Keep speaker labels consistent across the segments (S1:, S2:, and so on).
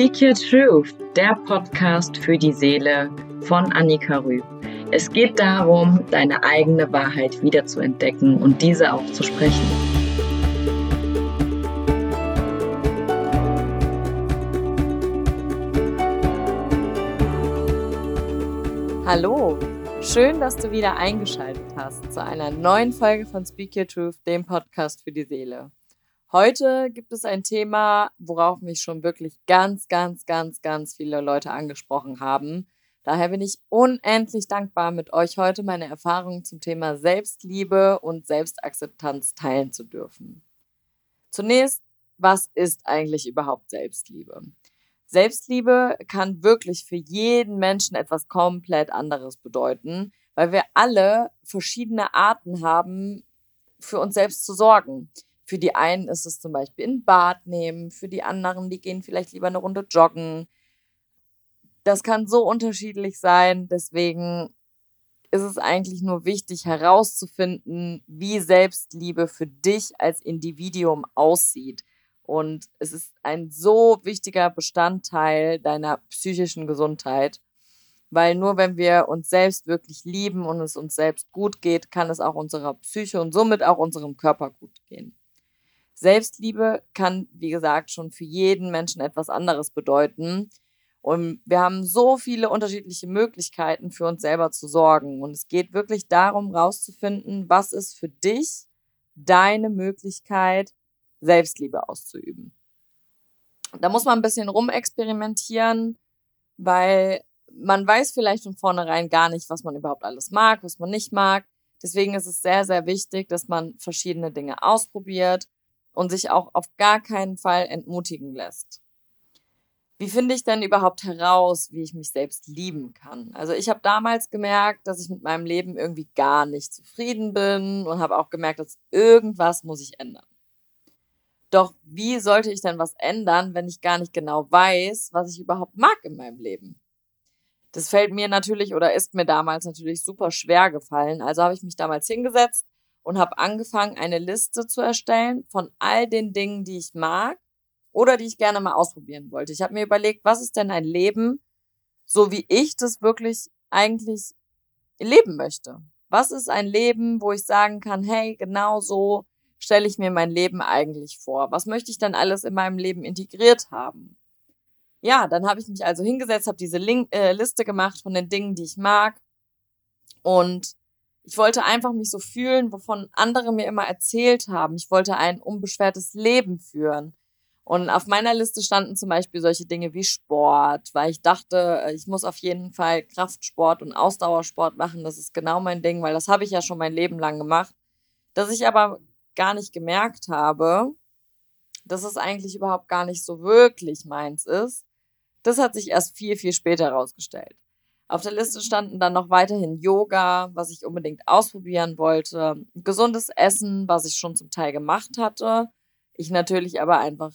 S1: Speak Your Truth, der Podcast für die Seele von Annika Rüb. Es geht darum, deine eigene Wahrheit wiederzuentdecken und diese auch zu sprechen. Hallo, schön, dass du wieder eingeschaltet hast zu einer neuen Folge von Speak Your Truth, dem Podcast für die Seele. Heute gibt es ein Thema, worauf mich schon wirklich ganz, ganz, ganz, ganz viele Leute angesprochen haben. Daher bin ich unendlich dankbar, mit euch heute meine Erfahrungen zum Thema Selbstliebe und Selbstakzeptanz teilen zu dürfen. Zunächst, was ist eigentlich überhaupt Selbstliebe? Selbstliebe kann wirklich für jeden Menschen etwas komplett anderes bedeuten, weil wir alle verschiedene Arten haben, für uns selbst zu sorgen. Für die einen ist es zum Beispiel ein Bad nehmen, für die anderen, die gehen vielleicht lieber eine Runde joggen. Das kann so unterschiedlich sein. Deswegen ist es eigentlich nur wichtig herauszufinden, wie Selbstliebe für dich als Individuum aussieht. Und es ist ein so wichtiger Bestandteil deiner psychischen Gesundheit, weil nur wenn wir uns selbst wirklich lieben und es uns selbst gut geht, kann es auch unserer Psyche und somit auch unserem Körper gut gehen. Selbstliebe kann, wie gesagt, schon für jeden Menschen etwas anderes bedeuten. Und wir haben so viele unterschiedliche Möglichkeiten, für uns selber zu sorgen. Und es geht wirklich darum, rauszufinden, was ist für dich deine Möglichkeit, Selbstliebe auszuüben. Da muss man ein bisschen rumexperimentieren, weil man weiß vielleicht von vornherein gar nicht, was man überhaupt alles mag, was man nicht mag. Deswegen ist es sehr, sehr wichtig, dass man verschiedene Dinge ausprobiert und sich auch auf gar keinen Fall entmutigen lässt. Wie finde ich denn überhaupt heraus, wie ich mich selbst lieben kann? Also ich habe damals gemerkt, dass ich mit meinem Leben irgendwie gar nicht zufrieden bin und habe auch gemerkt, dass irgendwas muss ich ändern. Doch wie sollte ich denn was ändern, wenn ich gar nicht genau weiß, was ich überhaupt mag in meinem Leben? Das fällt mir natürlich oder ist mir damals natürlich super schwer gefallen. Also habe ich mich damals hingesetzt und habe angefangen, eine Liste zu erstellen von all den Dingen, die ich mag oder die ich gerne mal ausprobieren wollte. Ich habe mir überlegt, was ist denn ein Leben, so wie ich das wirklich eigentlich leben möchte? Was ist ein Leben, wo ich sagen kann, hey, genau so stelle ich mir mein Leben eigentlich vor? Was möchte ich dann alles in meinem Leben integriert haben? Ja, dann habe ich mich also hingesetzt, habe diese Link äh, Liste gemacht von den Dingen, die ich mag und ich wollte einfach mich so fühlen, wovon andere mir immer erzählt haben. Ich wollte ein unbeschwertes Leben führen. Und auf meiner Liste standen zum Beispiel solche Dinge wie Sport, weil ich dachte, ich muss auf jeden Fall Kraftsport und Ausdauersport machen. Das ist genau mein Ding, weil das habe ich ja schon mein Leben lang gemacht. Dass ich aber gar nicht gemerkt habe, dass es eigentlich überhaupt gar nicht so wirklich meins ist. Das hat sich erst viel, viel später herausgestellt. Auf der Liste standen dann noch weiterhin Yoga, was ich unbedingt ausprobieren wollte, gesundes Essen, was ich schon zum Teil gemacht hatte, ich natürlich aber einfach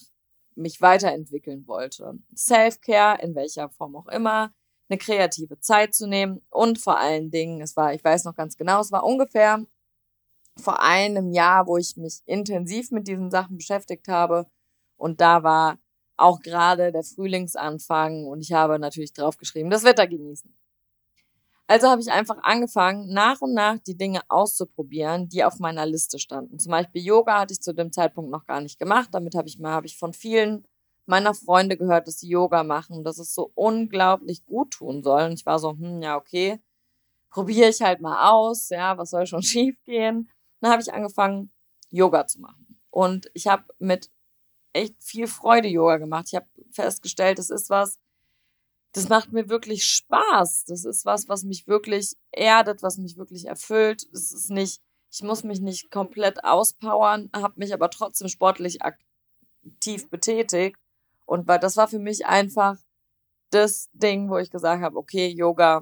S1: mich weiterentwickeln wollte. Self-Care, in welcher Form auch immer, eine kreative Zeit zu nehmen und vor allen Dingen, es war, ich weiß noch ganz genau, es war ungefähr vor einem Jahr, wo ich mich intensiv mit diesen Sachen beschäftigt habe und da war auch gerade der Frühlingsanfang und ich habe natürlich draufgeschrieben, das Wetter genießen. Also habe ich einfach angefangen, nach und nach die Dinge auszuprobieren, die auf meiner Liste standen. Zum Beispiel Yoga hatte ich zu dem Zeitpunkt noch gar nicht gemacht. Damit habe ich mal, habe ich von vielen meiner Freunde gehört, dass sie Yoga machen, dass es so unglaublich gut tun soll. Und ich war so, hm, ja, okay, probiere ich halt mal aus, ja, was soll schon schief gehen? Dann habe ich angefangen, Yoga zu machen. Und ich habe mit echt viel Freude Yoga gemacht. Ich habe festgestellt, es ist was, das macht mir wirklich Spaß. Das ist was, was mich wirklich erdet, was mich wirklich erfüllt. Es ist nicht, ich muss mich nicht komplett auspowern, habe mich aber trotzdem sportlich aktiv betätigt. Und weil das war für mich einfach das Ding, wo ich gesagt habe, okay, Yoga,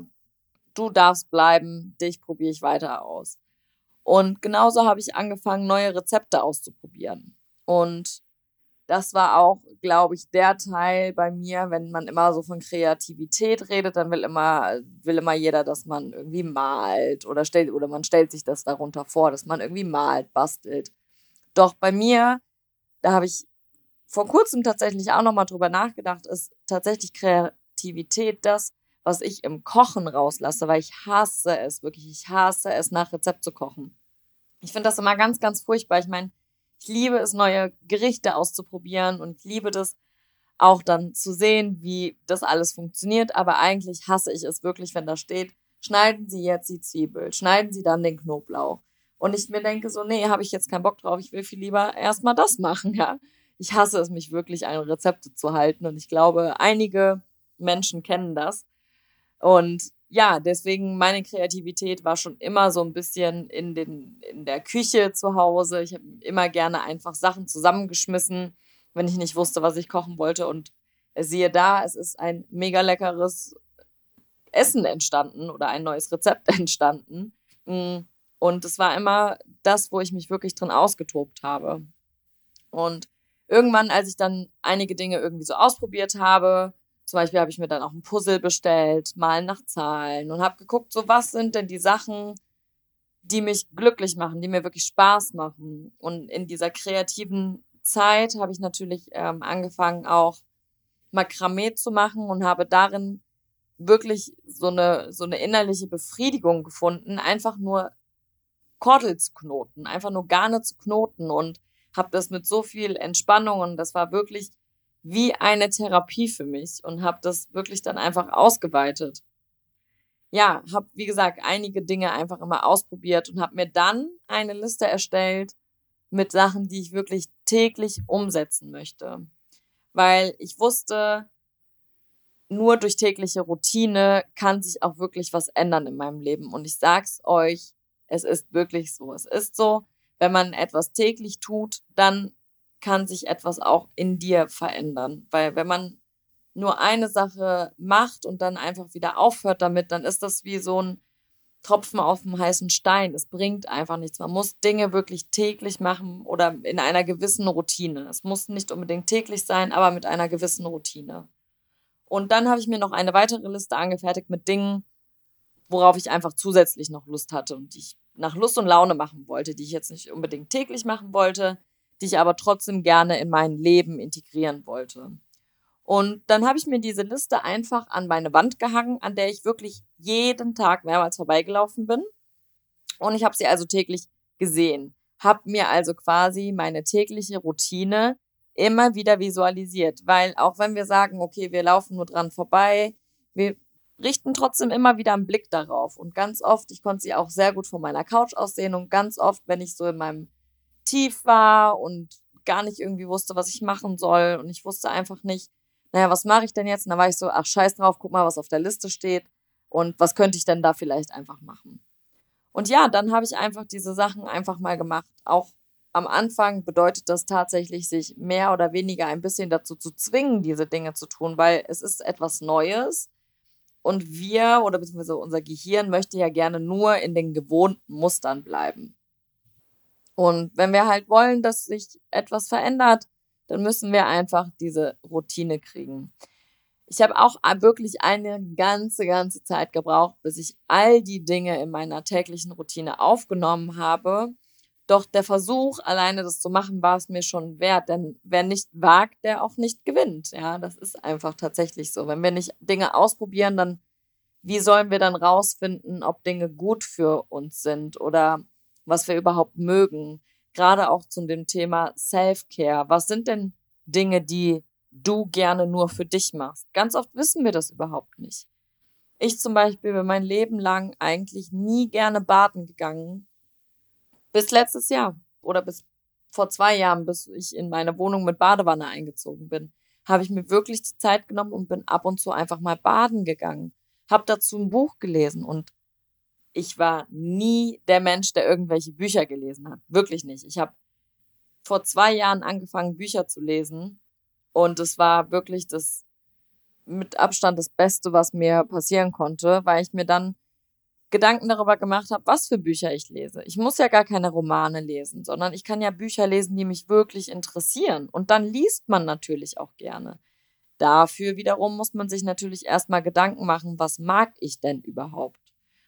S1: du darfst bleiben, dich probiere ich weiter aus. Und genauso habe ich angefangen, neue Rezepte auszuprobieren. Und das war auch, glaube ich, der Teil bei mir, wenn man immer so von Kreativität redet, dann will immer, will immer jeder, dass man irgendwie malt oder stellt, oder man stellt sich das darunter vor, dass man irgendwie malt, bastelt. Doch bei mir, da habe ich vor kurzem tatsächlich auch nochmal drüber nachgedacht, ist tatsächlich Kreativität das, was ich im Kochen rauslasse, weil ich hasse es, wirklich, ich hasse es, nach Rezept zu kochen. Ich finde das immer ganz, ganz furchtbar. Ich meine, ich liebe es, neue Gerichte auszuprobieren und ich liebe das auch dann zu sehen, wie das alles funktioniert. Aber eigentlich hasse ich es wirklich, wenn da steht, schneiden Sie jetzt die Zwiebel, schneiden Sie dann den Knoblauch. Und ich mir denke so, nee, habe ich jetzt keinen Bock drauf. Ich will viel lieber erstmal das machen, ja. Ich hasse es, mich wirklich an Rezepte zu halten. Und ich glaube, einige Menschen kennen das. Und ja, deswegen meine Kreativität war schon immer so ein bisschen in, den, in der Küche zu Hause. Ich habe immer gerne einfach Sachen zusammengeschmissen, wenn ich nicht wusste, was ich kochen wollte. Und siehe da, es ist ein mega leckeres Essen entstanden oder ein neues Rezept entstanden. Mm, und es war immer das, wo ich mich wirklich drin ausgetobt habe. Und irgendwann, als ich dann einige Dinge irgendwie so ausprobiert habe, zum Beispiel habe ich mir dann auch ein Puzzle bestellt, mal nach Zahlen und habe geguckt, so was sind denn die Sachen, die mich glücklich machen, die mir wirklich Spaß machen. Und in dieser kreativen Zeit habe ich natürlich ähm, angefangen, auch Makramee zu machen und habe darin wirklich so eine, so eine innerliche Befriedigung gefunden, einfach nur Kordel zu knoten, einfach nur Garne zu knoten und habe das mit so viel Entspannung und das war wirklich wie eine Therapie für mich und habe das wirklich dann einfach ausgeweitet. Ja, habe wie gesagt einige Dinge einfach immer ausprobiert und habe mir dann eine Liste erstellt mit Sachen, die ich wirklich täglich umsetzen möchte, weil ich wusste, nur durch tägliche Routine kann sich auch wirklich was ändern in meinem Leben und ich sag's euch, es ist wirklich so. Es ist so, wenn man etwas täglich tut, dann kann sich etwas auch in dir verändern. Weil wenn man nur eine Sache macht und dann einfach wieder aufhört damit, dann ist das wie so ein Tropfen auf dem heißen Stein. Es bringt einfach nichts. Man muss Dinge wirklich täglich machen oder in einer gewissen Routine. Es muss nicht unbedingt täglich sein, aber mit einer gewissen Routine. Und dann habe ich mir noch eine weitere Liste angefertigt mit Dingen, worauf ich einfach zusätzlich noch Lust hatte und die ich nach Lust und Laune machen wollte, die ich jetzt nicht unbedingt täglich machen wollte, die ich aber trotzdem gerne in mein Leben integrieren wollte. Und dann habe ich mir diese Liste einfach an meine Wand gehangen, an der ich wirklich jeden Tag mehrmals vorbeigelaufen bin. Und ich habe sie also täglich gesehen. Habe mir also quasi meine tägliche Routine immer wieder visualisiert. Weil auch wenn wir sagen, okay, wir laufen nur dran vorbei, wir richten trotzdem immer wieder einen Blick darauf. Und ganz oft, ich konnte sie auch sehr gut von meiner Couch aussehen und ganz oft, wenn ich so in meinem tief war und gar nicht irgendwie wusste, was ich machen soll und ich wusste einfach nicht, naja, was mache ich denn jetzt? Und dann war ich so, ach scheiß drauf, guck mal, was auf der Liste steht und was könnte ich denn da vielleicht einfach machen. Und ja, dann habe ich einfach diese Sachen einfach mal gemacht. Auch am Anfang bedeutet das tatsächlich, sich mehr oder weniger ein bisschen dazu zu zwingen, diese Dinge zu tun, weil es ist etwas Neues und wir oder beziehungsweise unser Gehirn möchte ja gerne nur in den gewohnten Mustern bleiben. Und wenn wir halt wollen, dass sich etwas verändert, dann müssen wir einfach diese Routine kriegen. Ich habe auch wirklich eine ganze, ganze Zeit gebraucht, bis ich all die Dinge in meiner täglichen Routine aufgenommen habe. Doch der Versuch, alleine das zu machen, war es mir schon wert. Denn wer nicht wagt, der auch nicht gewinnt. Ja, das ist einfach tatsächlich so. Wenn wir nicht Dinge ausprobieren, dann wie sollen wir dann rausfinden, ob Dinge gut für uns sind oder was wir überhaupt mögen. Gerade auch zu dem Thema Self-Care. Was sind denn Dinge, die du gerne nur für dich machst? Ganz oft wissen wir das überhaupt nicht. Ich zum Beispiel bin mein Leben lang eigentlich nie gerne baden gegangen. Bis letztes Jahr oder bis vor zwei Jahren, bis ich in meine Wohnung mit Badewanne eingezogen bin, habe ich mir wirklich die Zeit genommen und bin ab und zu einfach mal baden gegangen. Hab dazu ein Buch gelesen und ich war nie der Mensch, der irgendwelche Bücher gelesen hat. Wirklich nicht. Ich habe vor zwei Jahren angefangen, Bücher zu lesen. Und es war wirklich das mit Abstand das Beste, was mir passieren konnte, weil ich mir dann Gedanken darüber gemacht habe, was für Bücher ich lese. Ich muss ja gar keine Romane lesen, sondern ich kann ja Bücher lesen, die mich wirklich interessieren. Und dann liest man natürlich auch gerne. Dafür wiederum muss man sich natürlich erstmal Gedanken machen, was mag ich denn überhaupt?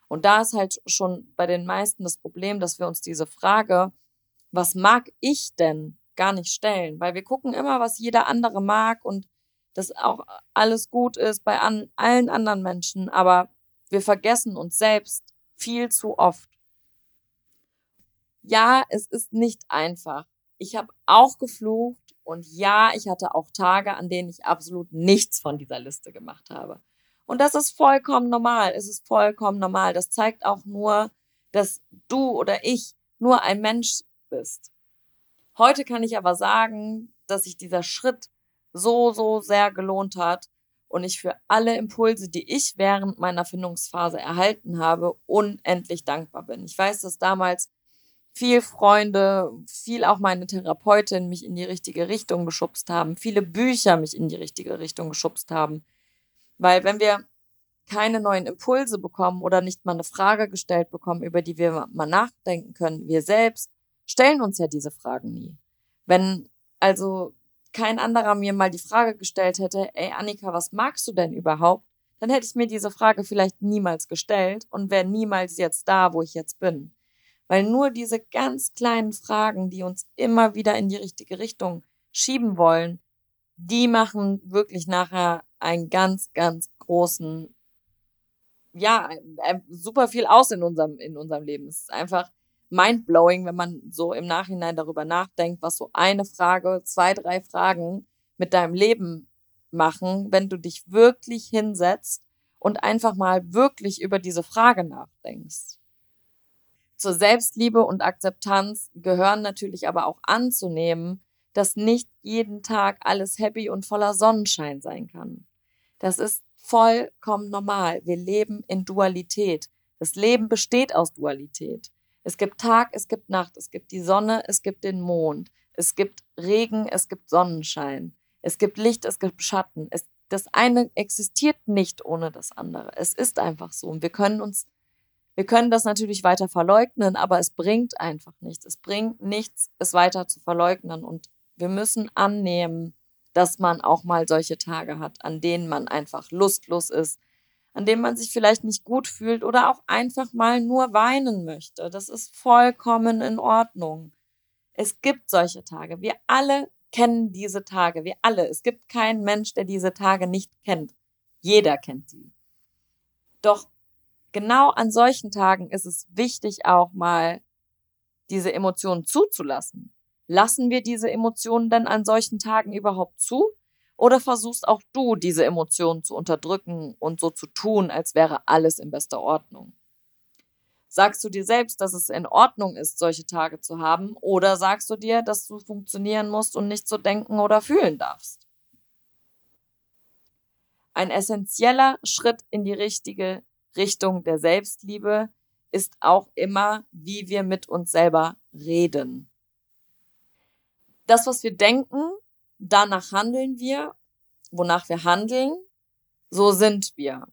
S1: Und da ist halt schon bei den meisten das Problem, dass wir uns diese Frage, was mag ich denn, gar nicht stellen, weil wir gucken immer, was jeder andere mag und dass auch alles gut ist bei an, allen anderen Menschen, aber wir vergessen uns selbst viel zu oft. Ja, es ist nicht einfach. Ich habe auch geflucht und ja, ich hatte auch Tage, an denen ich absolut nichts von dieser Liste gemacht habe. Und das ist vollkommen normal. Es ist vollkommen normal. Das zeigt auch nur, dass du oder ich nur ein Mensch bist. Heute kann ich aber sagen, dass sich dieser Schritt so, so sehr gelohnt hat und ich für alle Impulse, die ich während meiner Findungsphase erhalten habe, unendlich dankbar bin. Ich weiß, dass damals viel Freunde, viel auch meine Therapeutin mich in die richtige Richtung geschubst haben, viele Bücher mich in die richtige Richtung geschubst haben. Weil wenn wir keine neuen Impulse bekommen oder nicht mal eine Frage gestellt bekommen, über die wir mal nachdenken können, wir selbst stellen uns ja diese Fragen nie. Wenn also kein anderer mir mal die Frage gestellt hätte, ey Annika, was magst du denn überhaupt? Dann hätte ich mir diese Frage vielleicht niemals gestellt und wäre niemals jetzt da, wo ich jetzt bin. Weil nur diese ganz kleinen Fragen, die uns immer wieder in die richtige Richtung schieben wollen, die machen wirklich nachher einen ganz, ganz großen, ja, super viel aus in unserem, in unserem Leben. Es ist einfach mindblowing, wenn man so im Nachhinein darüber nachdenkt, was so eine Frage, zwei, drei Fragen mit deinem Leben machen, wenn du dich wirklich hinsetzt und einfach mal wirklich über diese Frage nachdenkst. Zur Selbstliebe und Akzeptanz gehören natürlich aber auch anzunehmen, dass nicht jeden Tag alles happy und voller Sonnenschein sein kann. Das ist vollkommen normal. Wir leben in Dualität. Das Leben besteht aus Dualität. Es gibt Tag, es gibt Nacht, es gibt die Sonne, es gibt den Mond, es gibt Regen, es gibt Sonnenschein, es gibt Licht, es gibt Schatten. Es, das eine existiert nicht ohne das andere. Es ist einfach so. Und wir können uns wir können das natürlich weiter verleugnen, aber es bringt einfach nichts. Es bringt nichts, es weiter zu verleugnen. Und wir müssen annehmen, dass man auch mal solche Tage hat, an denen man einfach lustlos ist, an denen man sich vielleicht nicht gut fühlt oder auch einfach mal nur weinen möchte. Das ist vollkommen in Ordnung. Es gibt solche Tage. Wir alle kennen diese Tage. Wir alle. Es gibt keinen Mensch, der diese Tage nicht kennt. Jeder kennt sie. Doch genau an solchen Tagen ist es wichtig, auch mal diese Emotionen zuzulassen. Lassen wir diese Emotionen denn an solchen Tagen überhaupt zu? Oder versuchst auch du, diese Emotionen zu unterdrücken und so zu tun, als wäre alles in bester Ordnung? Sagst du dir selbst, dass es in Ordnung ist, solche Tage zu haben? Oder sagst du dir, dass du funktionieren musst und nicht so denken oder fühlen darfst? Ein essentieller Schritt in die richtige Richtung der Selbstliebe ist auch immer, wie wir mit uns selber reden. Das, was wir denken, danach handeln wir, wonach wir handeln, so sind wir.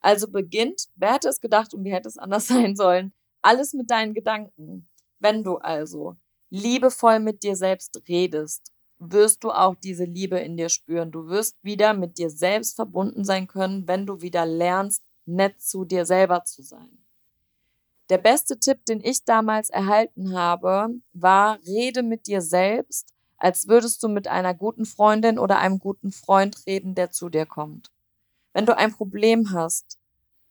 S1: Also beginnt, wer hätte es gedacht und wie hätte es anders sein sollen, alles mit deinen Gedanken. Wenn du also liebevoll mit dir selbst redest, wirst du auch diese Liebe in dir spüren. Du wirst wieder mit dir selbst verbunden sein können, wenn du wieder lernst, nett zu dir selber zu sein. Der beste Tipp, den ich damals erhalten habe, war, rede mit dir selbst, als würdest du mit einer guten Freundin oder einem guten Freund reden, der zu dir kommt. Wenn du ein Problem hast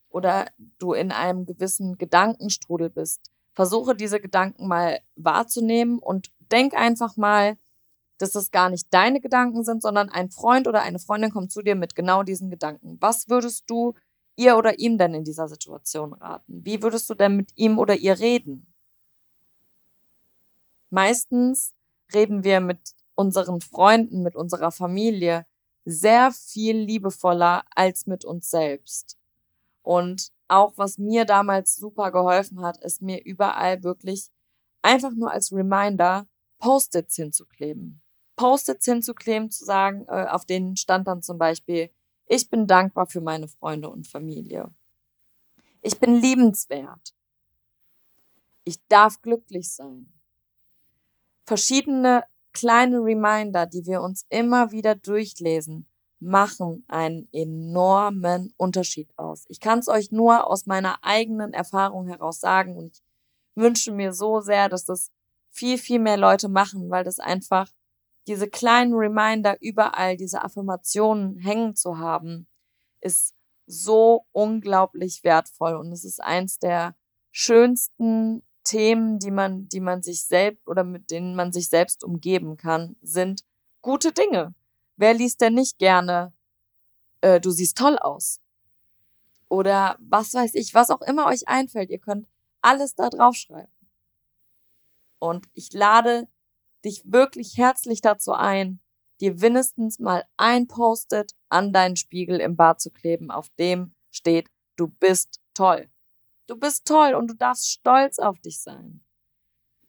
S1: oder du in einem gewissen Gedankenstrudel bist, versuche diese Gedanken mal wahrzunehmen und denk einfach mal, dass das gar nicht deine Gedanken sind, sondern ein Freund oder eine Freundin kommt zu dir mit genau diesen Gedanken. Was würdest du ihr oder ihm denn in dieser Situation raten? Wie würdest du denn mit ihm oder ihr reden? Meistens reden wir mit unseren Freunden, mit unserer Familie sehr viel liebevoller als mit uns selbst. Und auch was mir damals super geholfen hat, ist mir überall wirklich einfach nur als Reminder Post-its hinzukleben. Post-its hinzukleben, zu sagen, äh, auf denen stand dann zum Beispiel, ich bin dankbar für meine Freunde und Familie. Ich bin liebenswert. Ich darf glücklich sein. Verschiedene kleine Reminder, die wir uns immer wieder durchlesen, machen einen enormen Unterschied aus. Ich kann es euch nur aus meiner eigenen Erfahrung heraus sagen und ich wünsche mir so sehr, dass das viel, viel mehr Leute machen, weil das einfach diese kleinen Reminder überall, diese Affirmationen hängen zu haben, ist so unglaublich wertvoll und es ist eins der schönsten Themen, die man, die man sich selbst oder mit denen man sich selbst umgeben kann, sind gute Dinge. Wer liest denn nicht gerne, äh, du siehst toll aus? Oder was weiß ich, was auch immer euch einfällt. Ihr könnt alles da draufschreiben. Und ich lade dich wirklich herzlich dazu ein, dir mindestens mal ein Post-it an deinen Spiegel im Bad zu kleben, auf dem steht, du bist toll. Du bist toll und du darfst stolz auf dich sein.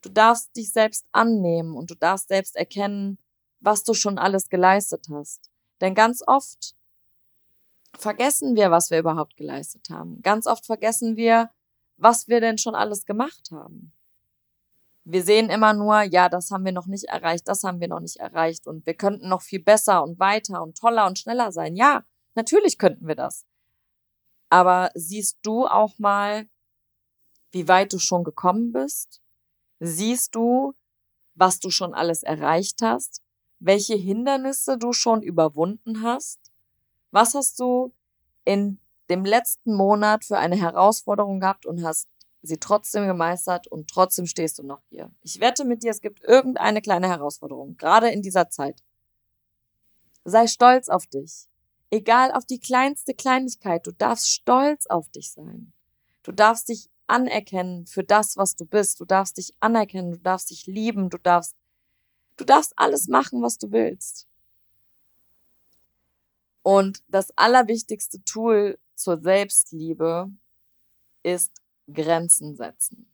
S1: Du darfst dich selbst annehmen und du darfst selbst erkennen, was du schon alles geleistet hast. Denn ganz oft vergessen wir, was wir überhaupt geleistet haben. Ganz oft vergessen wir, was wir denn schon alles gemacht haben wir sehen immer nur, ja, das haben wir noch nicht erreicht, das haben wir noch nicht erreicht und wir könnten noch viel besser und weiter und toller und schneller sein. Ja, natürlich könnten wir das. Aber siehst du auch mal, wie weit du schon gekommen bist? Siehst du, was du schon alles erreicht hast? Welche Hindernisse du schon überwunden hast? Was hast du in dem letzten Monat für eine Herausforderung gehabt und hast sie trotzdem gemeistert und trotzdem stehst du noch hier. Ich wette mit dir, es gibt irgendeine kleine Herausforderung, gerade in dieser Zeit. Sei stolz auf dich. Egal auf die kleinste Kleinigkeit, du darfst stolz auf dich sein. Du darfst dich anerkennen für das, was du bist. Du darfst dich anerkennen, du darfst dich lieben, du darfst, du darfst alles machen, was du willst. Und das allerwichtigste Tool zur Selbstliebe ist Grenzen setzen.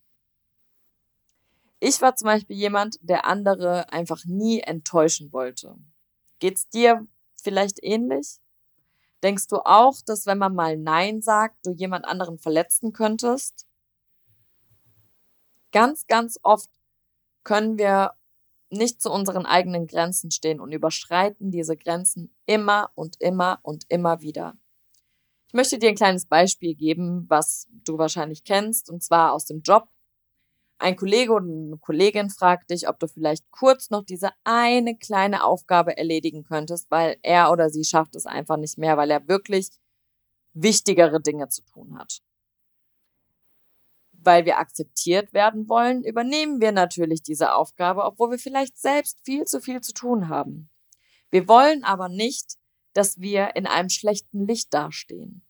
S1: Ich war zum Beispiel jemand, der andere einfach nie enttäuschen wollte. Geht's dir vielleicht ähnlich? Denkst du auch, dass wenn man mal Nein sagt, du jemand anderen verletzen könntest? Ganz, ganz oft können wir nicht zu unseren eigenen Grenzen stehen und überschreiten diese Grenzen immer und immer und immer wieder. Ich möchte dir ein kleines Beispiel geben, was du wahrscheinlich kennst, und zwar aus dem Job. Ein Kollege oder eine Kollegin fragt dich, ob du vielleicht kurz noch diese eine kleine Aufgabe erledigen könntest, weil er oder sie schafft es einfach nicht mehr, weil er wirklich wichtigere Dinge zu tun hat. Weil wir akzeptiert werden wollen, übernehmen wir natürlich diese Aufgabe, obwohl wir vielleicht selbst viel zu viel zu tun haben. Wir wollen aber nicht dass wir in einem schlechten Licht dastehen.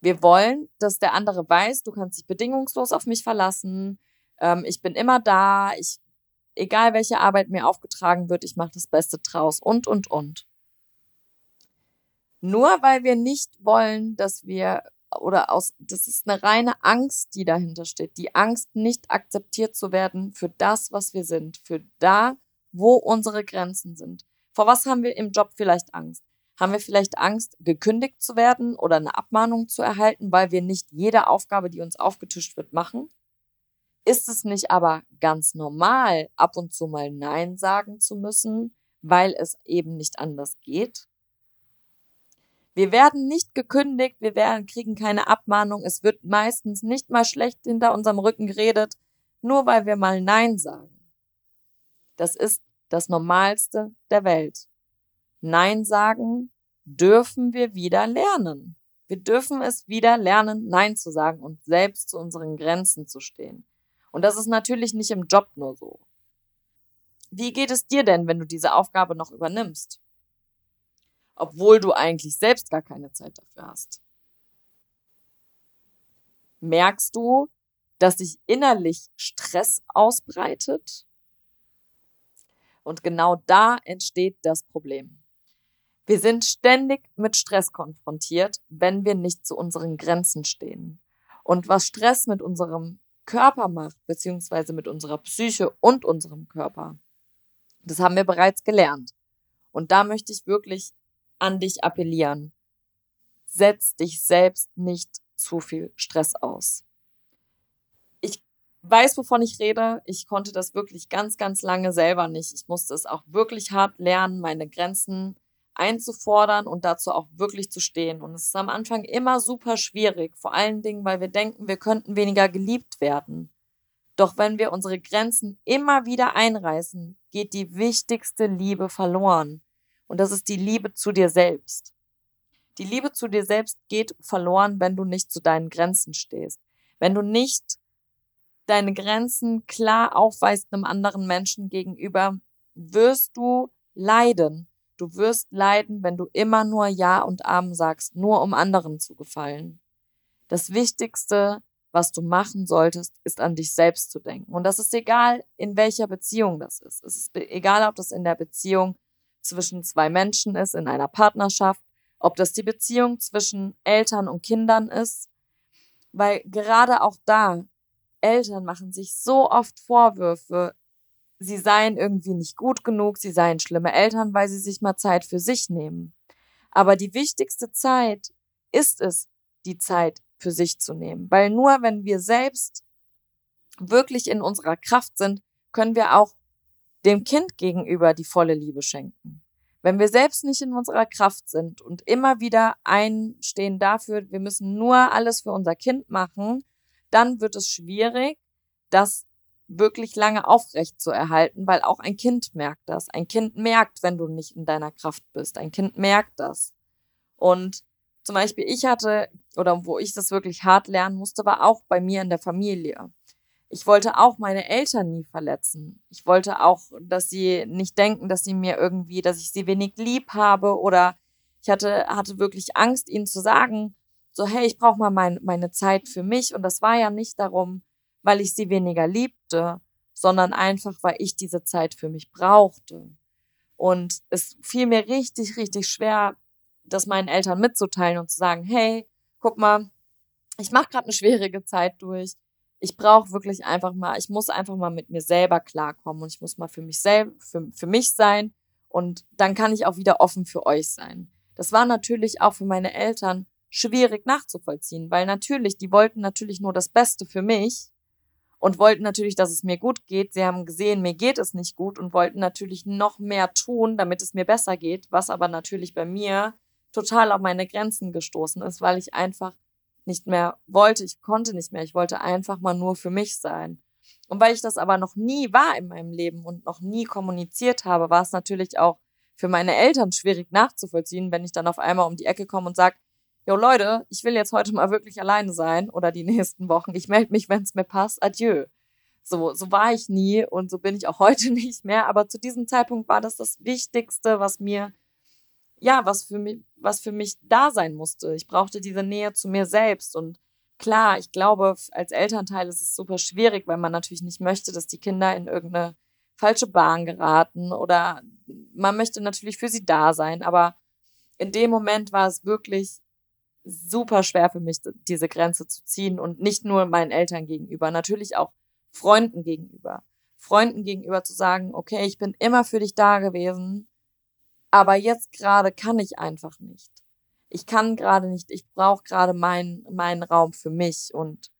S1: Wir wollen, dass der andere weiß, du kannst dich bedingungslos auf mich verlassen, ähm, ich bin immer da, ich, egal welche Arbeit mir aufgetragen wird, ich mache das Beste draus und, und, und. Nur weil wir nicht wollen, dass wir oder aus, das ist eine reine Angst, die dahinter steht. Die Angst, nicht akzeptiert zu werden für das, was wir sind, für da, wo unsere Grenzen sind. Vor was haben wir im Job vielleicht Angst? Haben wir vielleicht Angst, gekündigt zu werden oder eine Abmahnung zu erhalten, weil wir nicht jede Aufgabe, die uns aufgetischt wird, machen? Ist es nicht aber ganz normal, ab und zu mal Nein sagen zu müssen, weil es eben nicht anders geht? Wir werden nicht gekündigt, wir werden, kriegen keine Abmahnung, es wird meistens nicht mal schlecht hinter unserem Rücken geredet, nur weil wir mal Nein sagen. Das ist das Normalste der Welt. Nein sagen dürfen wir wieder lernen. Wir dürfen es wieder lernen, Nein zu sagen und selbst zu unseren Grenzen zu stehen. Und das ist natürlich nicht im Job nur so. Wie geht es dir denn, wenn du diese Aufgabe noch übernimmst? Obwohl du eigentlich selbst gar keine Zeit dafür hast. Merkst du, dass sich innerlich Stress ausbreitet? Und genau da entsteht das Problem. Wir sind ständig mit Stress konfrontiert, wenn wir nicht zu unseren Grenzen stehen. Und was Stress mit unserem Körper macht, beziehungsweise mit unserer Psyche und unserem Körper, das haben wir bereits gelernt. Und da möchte ich wirklich an dich appellieren. Setz dich selbst nicht zu viel Stress aus. Ich weiß, wovon ich rede. Ich konnte das wirklich ganz, ganz lange selber nicht. Ich musste es auch wirklich hart lernen, meine Grenzen einzufordern und dazu auch wirklich zu stehen. Und es ist am Anfang immer super schwierig, vor allen Dingen, weil wir denken, wir könnten weniger geliebt werden. Doch wenn wir unsere Grenzen immer wieder einreißen, geht die wichtigste Liebe verloren. Und das ist die Liebe zu dir selbst. Die Liebe zu dir selbst geht verloren, wenn du nicht zu deinen Grenzen stehst. Wenn du nicht deine Grenzen klar aufweist einem anderen Menschen gegenüber, wirst du leiden. Du wirst leiden, wenn du immer nur Ja und Amen sagst, nur um anderen zu gefallen. Das Wichtigste, was du machen solltest, ist an dich selbst zu denken. Und das ist egal, in welcher Beziehung das ist. Es ist egal, ob das in der Beziehung zwischen zwei Menschen ist, in einer Partnerschaft, ob das die Beziehung zwischen Eltern und Kindern ist. Weil gerade auch da, Eltern machen sich so oft Vorwürfe, sie seien irgendwie nicht gut genug, sie seien schlimme Eltern, weil sie sich mal Zeit für sich nehmen. Aber die wichtigste Zeit ist es, die Zeit für sich zu nehmen. Weil nur wenn wir selbst wirklich in unserer Kraft sind, können wir auch dem Kind gegenüber die volle Liebe schenken. Wenn wir selbst nicht in unserer Kraft sind und immer wieder einstehen dafür, wir müssen nur alles für unser Kind machen, dann wird es schwierig, das wirklich lange aufrecht zu erhalten, weil auch ein Kind merkt das. Ein Kind merkt, wenn du nicht in deiner Kraft bist. Ein Kind merkt das. Und zum Beispiel ich hatte, oder wo ich das wirklich hart lernen musste, war auch bei mir in der Familie. Ich wollte auch meine Eltern nie verletzen. Ich wollte auch, dass sie nicht denken, dass sie mir irgendwie, dass ich sie wenig lieb habe oder ich hatte, hatte wirklich Angst, ihnen zu sagen, so, hey, ich brauche mal mein, meine Zeit für mich. Und das war ja nicht darum, weil ich sie weniger liebte, sondern einfach, weil ich diese Zeit für mich brauchte. Und es fiel mir richtig, richtig schwer, das meinen Eltern mitzuteilen und zu sagen, hey, guck mal, ich mache gerade eine schwierige Zeit durch. Ich brauche wirklich einfach mal, ich muss einfach mal mit mir selber klarkommen und ich muss mal für mich selber, für, für mich sein und dann kann ich auch wieder offen für euch sein. Das war natürlich auch für meine Eltern schwierig nachzuvollziehen, weil natürlich, die wollten natürlich nur das Beste für mich und wollten natürlich, dass es mir gut geht. Sie haben gesehen, mir geht es nicht gut und wollten natürlich noch mehr tun, damit es mir besser geht, was aber natürlich bei mir total auf meine Grenzen gestoßen ist, weil ich einfach nicht mehr wollte, ich konnte nicht mehr, ich wollte einfach mal nur für mich sein. Und weil ich das aber noch nie war in meinem Leben und noch nie kommuniziert habe, war es natürlich auch für meine Eltern schwierig nachzuvollziehen, wenn ich dann auf einmal um die Ecke komme und sage, jo Leute, ich will jetzt heute mal wirklich alleine sein oder die nächsten Wochen. Ich melde mich, wenn es mir passt. Adieu. So, so war ich nie und so bin ich auch heute nicht mehr. Aber zu diesem Zeitpunkt war das das Wichtigste, was mir, ja, was für mich, was für mich da sein musste. Ich brauchte diese Nähe zu mir selbst und klar, ich glaube, als Elternteil ist es super schwierig, weil man natürlich nicht möchte, dass die Kinder in irgendeine falsche Bahn geraten oder man möchte natürlich für sie da sein, aber in dem Moment war es wirklich super schwer für mich, diese Grenze zu ziehen und nicht nur meinen Eltern gegenüber, natürlich auch Freunden gegenüber. Freunden gegenüber zu sagen, okay, ich bin immer für dich da gewesen, aber jetzt gerade kann ich einfach nicht. Ich kann gerade nicht, ich brauche gerade meinen meinen Raum für mich und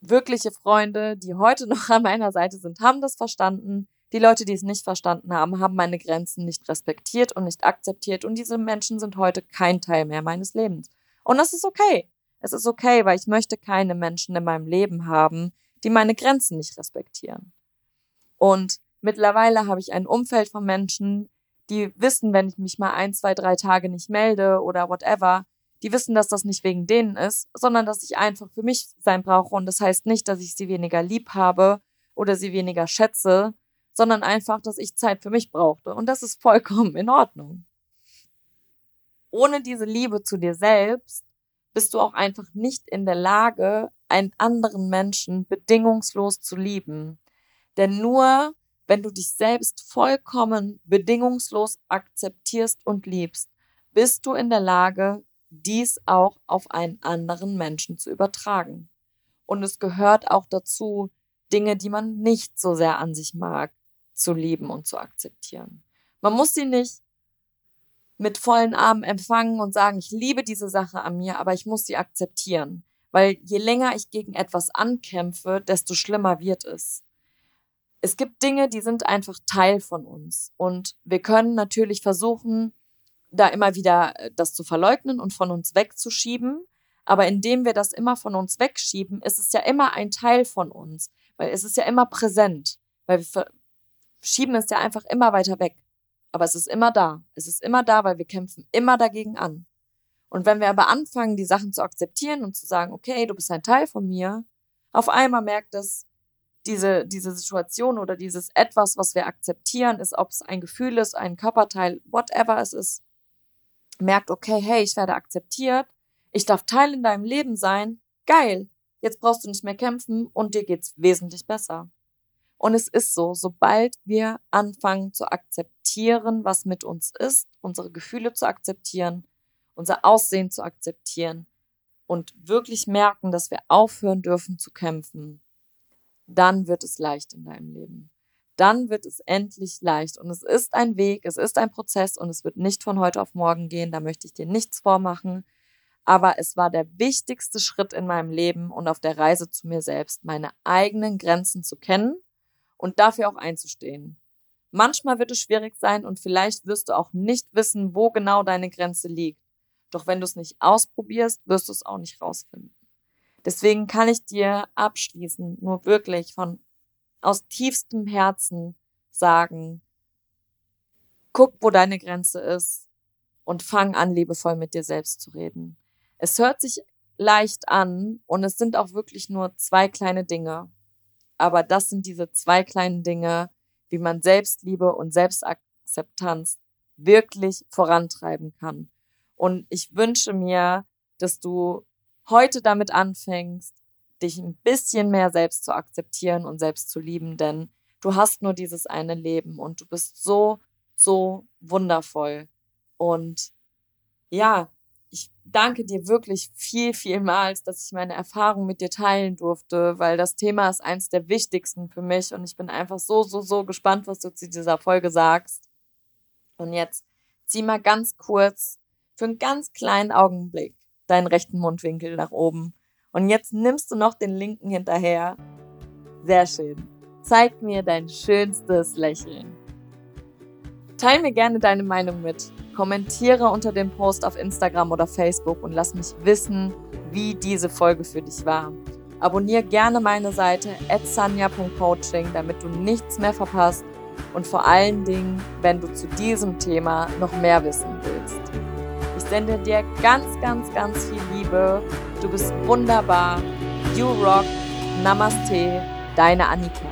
S1: wirkliche Freunde, die heute noch an meiner Seite sind, haben das verstanden. Die Leute, die es nicht verstanden haben, haben meine Grenzen nicht respektiert und nicht akzeptiert und diese Menschen sind heute kein Teil mehr meines Lebens. Und das ist okay. Es ist okay, weil ich möchte keine Menschen in meinem Leben haben, die meine Grenzen nicht respektieren. Und mittlerweile habe ich ein Umfeld von Menschen, die wissen, wenn ich mich mal ein, zwei, drei Tage nicht melde oder whatever, die wissen, dass das nicht wegen denen ist, sondern dass ich einfach für mich sein brauche. Und das heißt nicht, dass ich sie weniger lieb habe oder sie weniger schätze, sondern einfach, dass ich Zeit für mich brauchte. Und das ist vollkommen in Ordnung ohne diese Liebe zu dir selbst bist du auch einfach nicht in der Lage, einen anderen Menschen bedingungslos zu lieben. Denn nur wenn du dich selbst vollkommen bedingungslos akzeptierst und liebst, bist du in der Lage, dies auch auf einen anderen Menschen zu übertragen. Und es gehört auch dazu, Dinge, die man nicht so sehr an sich mag, zu lieben und zu akzeptieren. Man muss sie nicht mit vollen Armen empfangen und sagen, ich liebe diese Sache an mir, aber ich muss sie akzeptieren. Weil je länger ich gegen etwas ankämpfe, desto schlimmer wird es. Es gibt Dinge, die sind einfach Teil von uns. Und wir können natürlich versuchen, da immer wieder äh, das zu verleugnen und von uns wegzuschieben. Aber indem wir das immer von uns wegschieben, ist es ja immer ein Teil von uns. Weil es ist ja immer präsent. Weil wir schieben es ja einfach immer weiter weg. Aber es ist immer da. Es ist immer da, weil wir kämpfen immer dagegen an. Und wenn wir aber anfangen, die Sachen zu akzeptieren und zu sagen, okay, du bist ein Teil von mir, auf einmal merkt es, diese, diese Situation oder dieses etwas, was wir akzeptieren, ist, ob es ein Gefühl ist, ein Körperteil, whatever es ist, merkt, okay, hey, ich werde akzeptiert, ich darf Teil in deinem Leben sein, geil, jetzt brauchst du nicht mehr kämpfen und dir geht's wesentlich besser. Und es ist so, sobald wir anfangen zu akzeptieren, was mit uns ist, unsere Gefühle zu akzeptieren, unser Aussehen zu akzeptieren und wirklich merken, dass wir aufhören dürfen zu kämpfen, dann wird es leicht in deinem Leben. Dann wird es endlich leicht. Und es ist ein Weg, es ist ein Prozess und es wird nicht von heute auf morgen gehen. Da möchte ich dir nichts vormachen. Aber es war der wichtigste Schritt in meinem Leben und auf der Reise zu mir selbst, meine eigenen Grenzen zu kennen und dafür auch einzustehen. Manchmal wird es schwierig sein und vielleicht wirst du auch nicht wissen, wo genau deine Grenze liegt. Doch wenn du es nicht ausprobierst, wirst du es auch nicht rausfinden. Deswegen kann ich dir abschließend nur wirklich von aus tiefstem Herzen sagen, guck, wo deine Grenze ist und fang an, liebevoll mit dir selbst zu reden. Es hört sich leicht an und es sind auch wirklich nur zwei kleine Dinge. Aber das sind diese zwei kleinen Dinge, wie man Selbstliebe und Selbstakzeptanz wirklich vorantreiben kann. Und ich wünsche mir, dass du heute damit anfängst, dich ein bisschen mehr selbst zu akzeptieren und selbst zu lieben, denn du hast nur dieses eine Leben und du bist so, so wundervoll. Und ja, ich danke dir wirklich viel, vielmals, dass ich meine Erfahrung mit dir teilen durfte, weil das Thema ist eins der wichtigsten für mich und ich bin einfach so, so, so gespannt, was du zu dieser Folge sagst. Und jetzt zieh mal ganz kurz für einen ganz kleinen Augenblick deinen rechten Mundwinkel nach oben. Und jetzt nimmst du noch den linken hinterher. Sehr schön. Zeig mir dein schönstes Lächeln. Teil mir gerne deine Meinung mit. Kommentiere unter dem Post auf Instagram oder Facebook und lass mich wissen, wie diese Folge für dich war. Abonniere gerne meine Seite sanja.coaching, damit du nichts mehr verpasst und vor allen Dingen, wenn du zu diesem Thema noch mehr wissen willst. Ich sende dir ganz, ganz, ganz viel Liebe. Du bist wunderbar. You rock. Namaste. Deine Annika.